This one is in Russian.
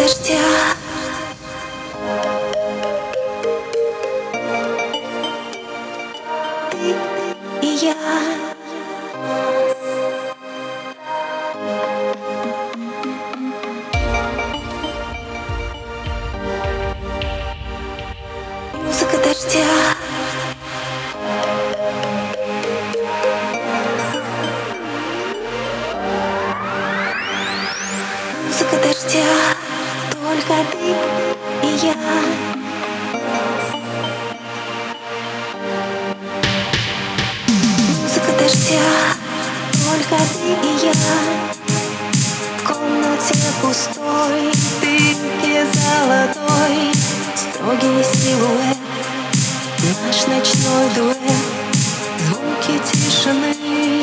дождя. Ты и я. Музыка дождя. Музыка дождя я. Музыка дождя, только ты и я. В комнате пустой, ты и золотой. Строгий силуэт, наш ночной дуэт. Звуки тишины.